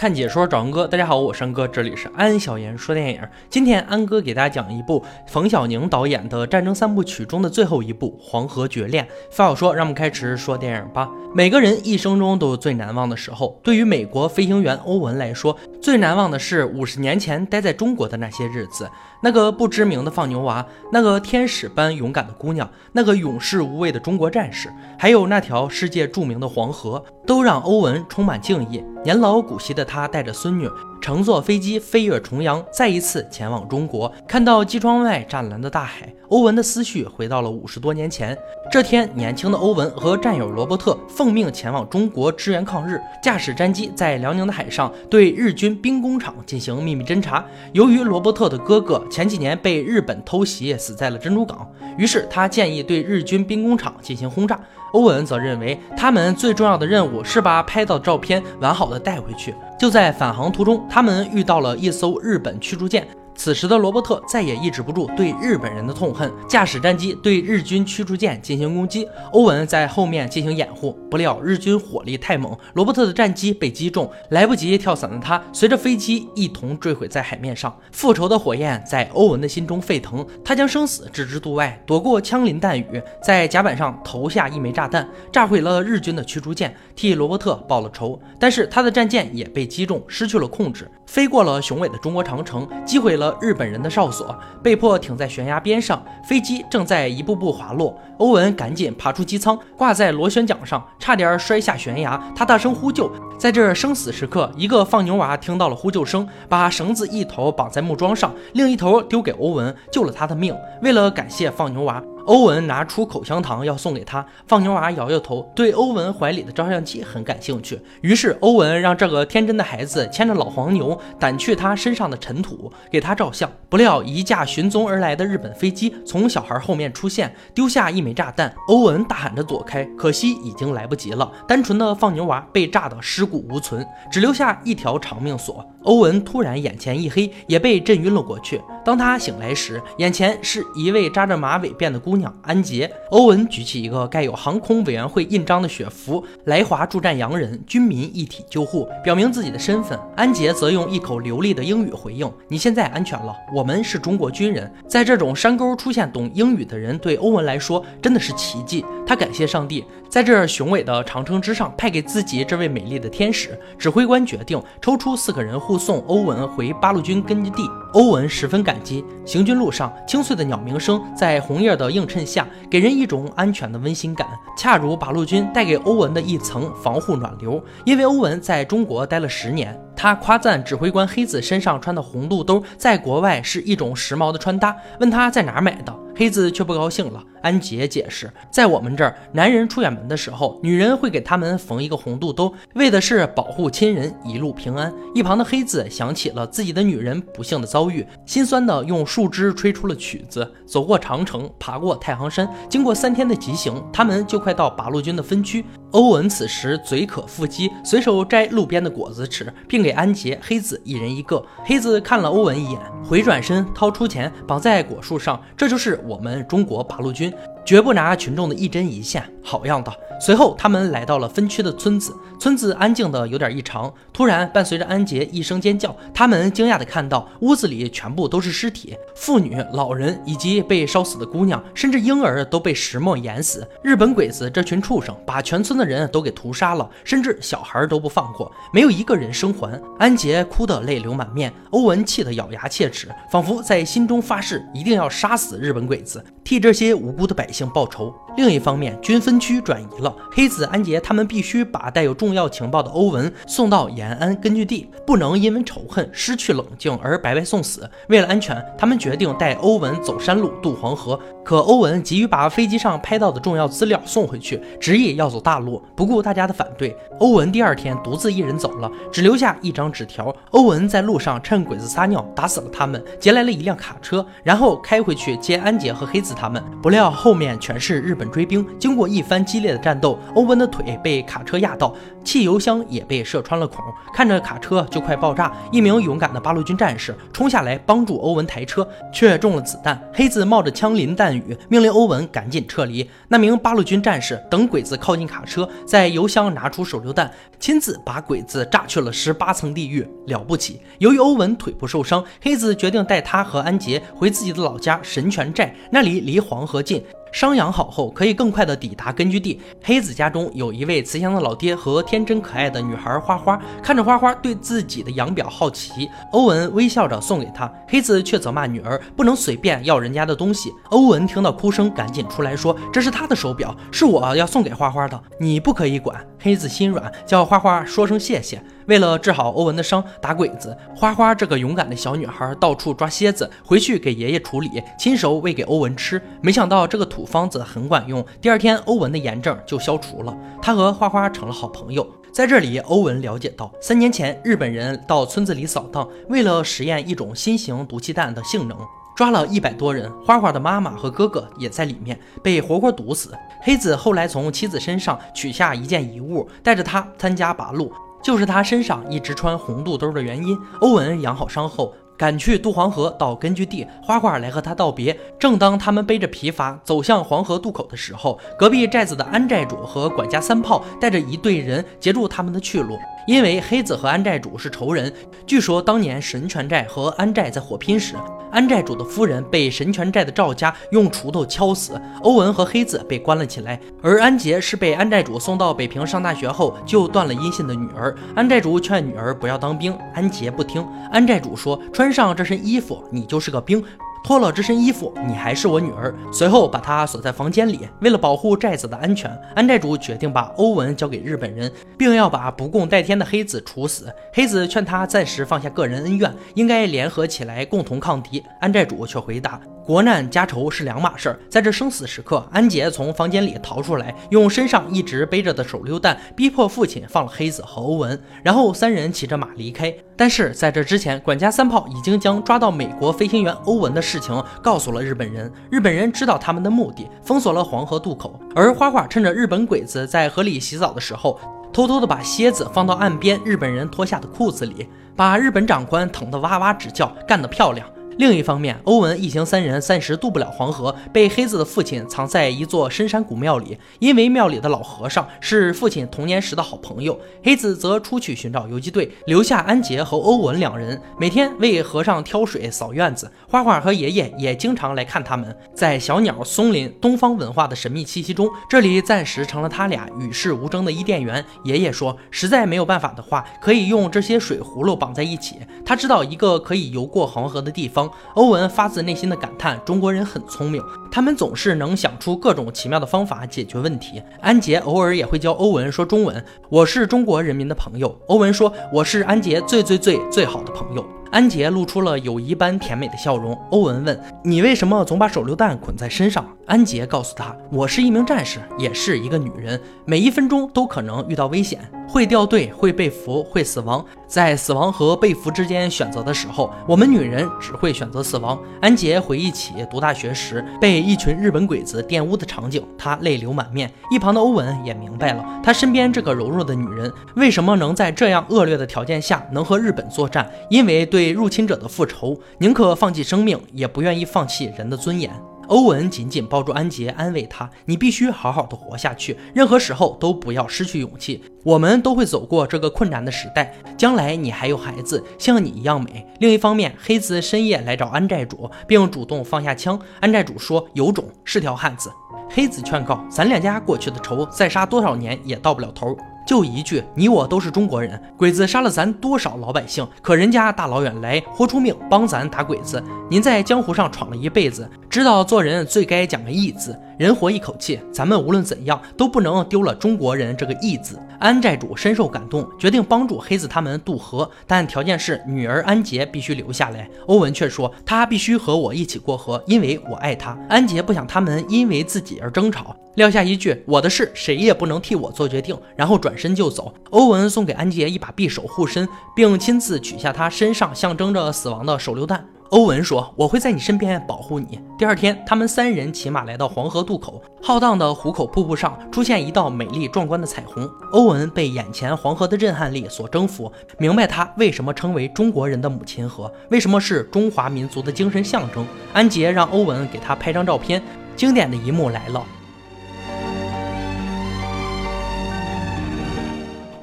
看解说找安哥，大家好，我是安哥，这里是安小言说电影。今天安哥给大家讲一部冯小宁导演的战争三部曲中的最后一部《黄河绝恋》。废话少说，让我们开始说电影吧。每个人一生中都有最难忘的时候，对于美国飞行员欧文来说，最难忘的是五十年前待在中国的那些日子。那个不知名的放牛娃，那个天使般勇敢的姑娘，那个勇士无畏的中国战士，还有那条世界著名的黄河，都让欧文充满敬意。年老古稀的他带着孙女。乘坐飞机飞越重洋，再一次前往中国。看到机窗外湛蓝的大海，欧文的思绪回到了五十多年前。这天，年轻的欧文和战友罗伯特奉命前往中国支援抗日，驾驶战机在辽宁的海上对日军兵工厂进行秘密侦察。由于罗伯特的哥哥前几年被日本偷袭，死在了珍珠港，于是他建议对日军兵工厂进行轰炸。欧文则认为，他们最重要的任务是把拍到的照片完好的带回去。就在返航途中，他们遇到了一艘日本驱逐舰。此时的罗伯特再也抑制不住对日本人的痛恨，驾驶战机对日军驱逐舰进行攻击。欧文在后面进行掩护，不料日军火力太猛，罗伯特的战机被击中，来不及跳伞的他，随着飞机一同坠毁在海面上。复仇的火焰在欧文的心中沸腾，他将生死置之度外，躲过枪林弹雨，在甲板上投下一枚炸弹，炸毁了日军的驱逐舰，替罗伯特报了仇。但是他的战舰也被击中，失去了控制，飞过了雄伟的中国长城，击毁了。日本人的哨所被迫停在悬崖边上，飞机正在一步步滑落。欧文赶紧爬出机舱，挂在螺旋桨上，差点摔下悬崖。他大声呼救，在这生死时刻，一个放牛娃听到了呼救声，把绳子一头绑在木桩上，另一头丢给欧文，救了他的命。为了感谢放牛娃。欧文拿出口香糖要送给他，放牛娃摇摇头，对欧文怀里的照相机很感兴趣。于是欧文让这个天真的孩子牵着老黄牛，掸去他身上的尘土，给他照相。不料一架寻踪而来的日本飞机从小孩后面出现，丢下一枚炸弹。欧文大喊着躲开，可惜已经来不及了。单纯的放牛娃被炸得尸骨无存，只留下一条长命锁。欧文突然眼前一黑，也被震晕了过去。当他醒来时，眼前是一位扎着马尾辫的姑娘安杰。欧文举起一个盖有航空委员会印章的血符，来华助战洋人，军民一体救护，表明自己的身份。安杰则用一口流利的英语回应：“你现在安全了，我们是中国军人。”在这种山沟出现懂英语的人，对欧文来说真的是奇迹。他感谢上帝，在这雄伟的长城之上派给自己这位美丽的天使。指挥官决定抽出四个人。护送欧文回八路军根据地，欧文十分感激。行军路上，清脆的鸟鸣声在红叶的映衬下，给人一种安全的温馨感，恰如八路军带给欧文的一层防护暖流。因为欧文在中国待了十年，他夸赞指挥官黑子身上穿的红肚兜在国外是一种时髦的穿搭，问他在哪儿买的。黑子却不高兴了。安杰解释，在我们这儿，男人出远门的时候，女人会给他们缝一个红肚兜，为的是保护亲人一路平安。一旁的黑子想起了自己的女人不幸的遭遇，心酸的用树枝吹出了曲子。走过长城，爬过太行山，经过三天的急行，他们就快到八路军的分区。欧文此时嘴渴腹饥，随手摘路边的果子吃，并给安杰、黑子一人一个。黑子看了欧文一眼，回转身掏出钱绑在果树上，这就是。我们中国八路军。绝不拿群众的一针一线，好样的！随后，他们来到了分区的村子，村子安静的有点异常。突然，伴随着安杰一声尖叫，他们惊讶的看到屋子里全部都是尸体，妇女、老人以及被烧死的姑娘，甚至婴儿都被石墨淹死。日本鬼子这群畜生把全村的人都给屠杀了，甚至小孩都不放过，没有一个人生还。安杰哭得泪流满面，欧文气得咬牙切齿，仿佛在心中发誓一定要杀死日本鬼子，替这些无辜的百。姓报仇。另一方面，军分分区转移了，黑子、安杰他们必须把带有重要情报的欧文送到延安根据地，不能因为仇恨失去冷静而白白送死。为了安全，他们决定带欧文走山路渡黄河。可欧文急于把飞机上拍到的重要资料送回去，执意要走大路，不顾大家的反对。欧文第二天独自一人走了，只留下一张纸条。欧文在路上趁鬼子撒尿打死了他们，劫来了一辆卡车，然后开回去接安杰和黑子他们。不料后面全是日本追兵，经过一一番激烈的战斗，欧文的腿被卡车压到，汽油箱也被射穿了孔，看着卡车就快爆炸，一名勇敢的八路军战士冲下来帮助欧文抬车，却中了子弹。黑子冒着枪林弹雨，命令欧文赶紧撤离。那名八路军战士等鬼子靠近卡车，在油箱拿出手榴弹，亲自把鬼子炸去了十八层地狱，了不起。由于欧文腿部受伤，黑子决定带他和安杰回自己的老家神泉寨，那里离黄河近。伤养好后，可以更快的抵达根据地。黑子家中有一位慈祥的老爹和天真可爱的女孩花花。看着花花对自己的养表好奇，欧文微笑着送给她。黑子却责骂女儿不能随便要人家的东西。欧文听到哭声，赶紧出来说：“这是他的手表，是我要送给花花的，你不可以管。”黑子心软，叫花花说声谢谢。为了治好欧文的伤，打鬼子，花花这个勇敢的小女孩到处抓蝎子，回去给爷爷处理，亲手喂给欧文吃。没想到这个土方子很管用，第二天欧文的炎症就消除了，他和花花成了好朋友。在这里，欧文了解到，三年前日本人到村子里扫荡，为了实验一种新型毒气弹的性能，抓了一百多人，花花的妈妈和哥哥也在里面，被活活毒死。黑子后来从妻子身上取下一件遗物，带着他参加八路。就是他身上一直穿红肚兜的原因。欧文养好伤后，赶去渡黄河到根据地，花花来和他道别。正当他们背着皮筏走向黄河渡口的时候，隔壁寨子的安寨主和管家三炮带着一队人截住他们的去路。因为黑子和安寨主是仇人，据说当年神泉寨和安寨在火拼时。安寨主的夫人被神泉寨的赵家用锄头敲死，欧文和黑子被关了起来，而安杰是被安寨主送到北平上大学后就断了音信的女儿。安寨主劝女儿不要当兵，安杰不听。安寨主说：“穿上这身衣服，你就是个兵。”脱了这身衣服，你还是我女儿。随后把她锁在房间里。为了保护寨子的安全，安寨主决定把欧文交给日本人，并要把不共戴天的黑子处死。黑子劝他暂时放下个人恩怨，应该联合起来共同抗敌。安寨主却回答。国难家仇是两码事儿，在这生死时刻，安杰从房间里逃出来，用身上一直背着的手榴弹逼迫父亲放了黑子和欧文，然后三人骑着马离开。但是在这之前，管家三炮已经将抓到美国飞行员欧文的事情告诉了日本人，日本人知道他们的目的，封锁了黄河渡口。而花花趁着日本鬼子在河里洗澡的时候，偷偷的把蝎子放到岸边日本人脱下的裤子里，把日本长官疼得哇哇直叫，干得漂亮。另一方面，欧文一行三人暂时渡不了黄河，被黑子的父亲藏在一座深山古庙里。因为庙里的老和尚是父亲童年时的好朋友，黑子则出去寻找游击队，留下安杰和欧文两人，每天为和尚挑水、扫院子。花花和爷爷也经常来看他们。在小鸟、松林、东方文化的神秘气息中，这里暂时成了他俩与世无争的伊甸园。爷爷说，实在没有办法的话，可以用这些水葫芦绑在一起。他知道一个可以游过黄河的地方。欧文发自内心的感叹：“中国人很聪明，他们总是能想出各种奇妙的方法解决问题。”安杰偶尔也会教欧文说中文：“我是中国人民的朋友。”欧文说：“我是安杰最最最最好的朋友。”安杰露出了友谊般甜美的笑容。欧文问：“你为什么总把手榴弹捆在身上？”安杰告诉他：“我是一名战士，也是一个女人，每一分钟都可能遇到危险，会掉队，会被俘，会死亡。在死亡和被俘之间选择的时候，我们女人只会选择死亡。”安杰回忆起读大学时被一群日本鬼子玷污的场景，他泪流满面。一旁的欧文也明白了，他身边这个柔弱的女人为什么能在这样恶劣的条件下能和日本作战，因为对。对入侵者的复仇，宁可放弃生命，也不愿意放弃人的尊严。欧文紧紧抱住安杰，安慰他：“你必须好好的活下去，任何时候都不要失去勇气。我们都会走过这个困难的时代，将来你还有孩子，像你一样美。”另一方面，黑子深夜来找安寨主，并主动放下枪。安寨主说：“有种，是条汉子。”黑子劝告：“咱两家过去的仇，再杀多少年也到不了头。”就一句，你我都是中国人，鬼子杀了咱多少老百姓，可人家大老远来豁出命帮咱打鬼子。您在江湖上闯了一辈子，知道做人最该讲个义字。人活一口气，咱们无论怎样都不能丢了中国人这个义字。安寨主深受感动，决定帮助黑子他们渡河，但条件是女儿安杰必须留下来。欧文却说他必须和我一起过河，因为我爱他。安杰不想他们因为自己而争吵，撂下一句我的事谁也不能替我做决定，然后转身就走。欧文送给安杰一把匕首护身，并亲自取下他身上象征着死亡的手榴弹。欧文说：“我会在你身边保护你。”第二天，他们三人骑马来到黄河渡口，浩荡的壶口瀑布上出现一道美丽壮观的彩虹。欧文被眼前黄河的震撼力所征服，明白它为什么称为中国人的母亲河，为什么是中华民族的精神象征。安杰让欧文给他拍张照片，经典的一幕来了。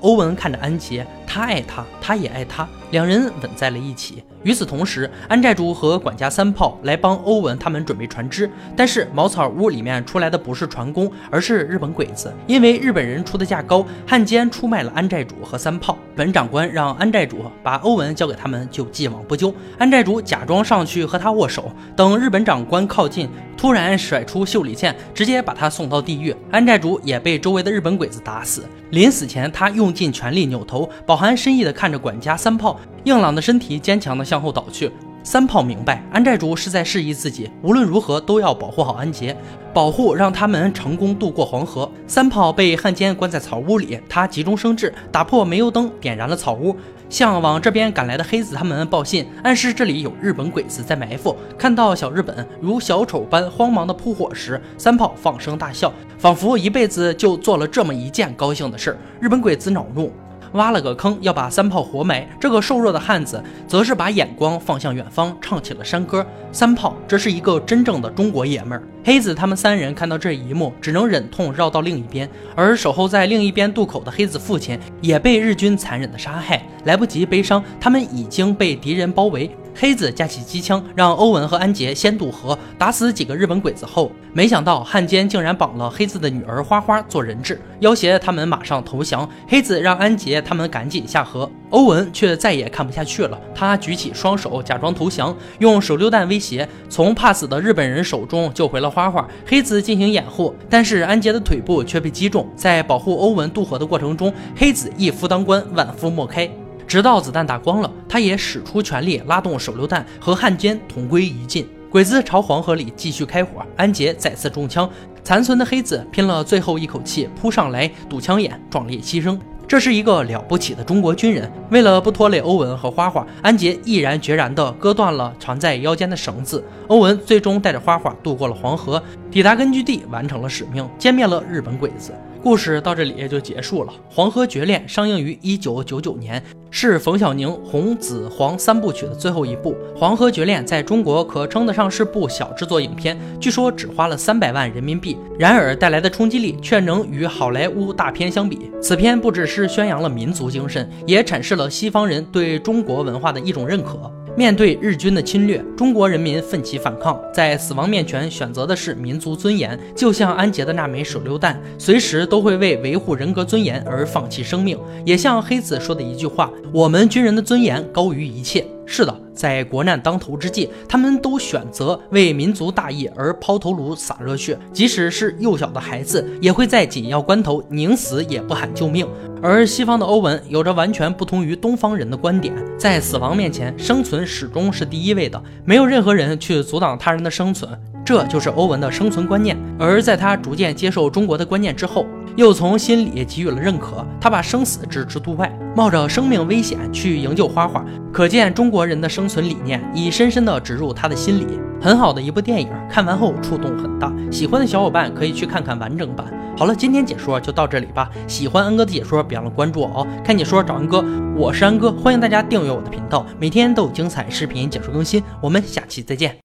欧文看着安杰，他爱他，他也爱他，两人吻在了一起。与此同时，安寨主和管家三炮来帮欧文他们准备船只，但是茅草屋里面出来的不是船工，而是日本鬼子。因为日本人出的价高，汉奸出卖了安寨主和三炮。本长官让安寨主把欧文交给他们，就既往不咎。安寨主假装上去和他握手，等日本长官靠近，突然甩出袖里剑，直接把他送到地狱。安寨主也被周围的日本鬼子打死。临死前，他用尽全力扭头，保含深意地看着管家三炮。硬朗的身体坚强地向后倒去。三炮明白，安寨主是在示意自己，无论如何都要保护好安杰，保护让他们成功渡过黄河。三炮被汉奸关在草屋里，他急中生智，打破煤油灯，点燃了草屋，向往这边赶来的黑子他们报信，暗示这里有日本鬼子在埋伏。看到小日本如小丑般慌忙的扑火时，三炮放声大笑，仿佛一辈子就做了这么一件高兴的事儿。日本鬼子恼怒。挖了个坑，要把三炮活埋。这个瘦弱的汉子则是把眼光放向远方，唱起了山歌。三炮，这是一个真正的中国爷们儿。黑子他们三人看到这一幕，只能忍痛绕到另一边。而守候在另一边渡口的黑子父亲也被日军残忍的杀害，来不及悲伤，他们已经被敌人包围。黑子架起机枪，让欧文和安杰先渡河，打死几个日本鬼子后，没想到汉奸竟然绑了黑子的女儿花花做人质，要挟他们马上投降。黑子让安杰他们赶紧下河，欧文却再也看不下去了，他举起双手假装投降，用手榴弹威胁，从怕死的日本人手中救回了花花。黑子进行掩护，但是安杰的腿部却被击中，在保护欧文渡河的过程中，黑子一夫当关，万夫莫开。直到子弹打光了，他也使出全力拉动手榴弹，和汉奸同归于尽。鬼子朝黄河里继续开火，安杰再次中枪，残存的黑子拼了最后一口气扑上来堵枪眼，壮烈牺牲。这是一个了不起的中国军人。为了不拖累欧文和花花，安杰毅然决然地割断了缠在腰间的绳子。欧文最终带着花花渡过了黄河，抵达根据地，完成了使命，歼灭了日本鬼子。故事到这里也就结束了。《黄河绝恋》上映于一九九九年，是冯小宁红紫黄三部曲的最后一部。《黄河绝恋》在中国可称得上是部小制作影片，据说只花了三百万人民币，然而带来的冲击力却能与好莱坞大片相比。此片不只是宣扬了民族精神，也阐释了西方人对中国文化的一种认可。面对日军的侵略，中国人民奋起反抗，在死亡面前选择的是民族尊严。就像安杰的那枚手榴弹，随时都会为维护人格尊严而放弃生命。也像黑子说的一句话：“我们军人的尊严高于一切。”是的，在国难当头之际，他们都选择为民族大义而抛头颅洒热血，即使是幼小的孩子，也会在紧要关头宁死也不喊救命。而西方的欧文有着完全不同于东方人的观点，在死亡面前，生存始终是第一位的，没有任何人去阻挡他人的生存，这就是欧文的生存观念。而在他逐渐接受中国的观念之后，又从心里给予了认可，他把生死置之度外，冒着生命危险去营救花花。可见中国人的生存理念已深深地植入他的心里。很好的一部电影，看完后触动很大。喜欢的小伙伴可以去看看完整版。好了，今天解说就到这里吧。喜欢安哥的解说，别忘了关注我哦。看解说找安哥，我是安哥，欢迎大家订阅我的频道，每天都有精彩视频解说更新。我们下期再见。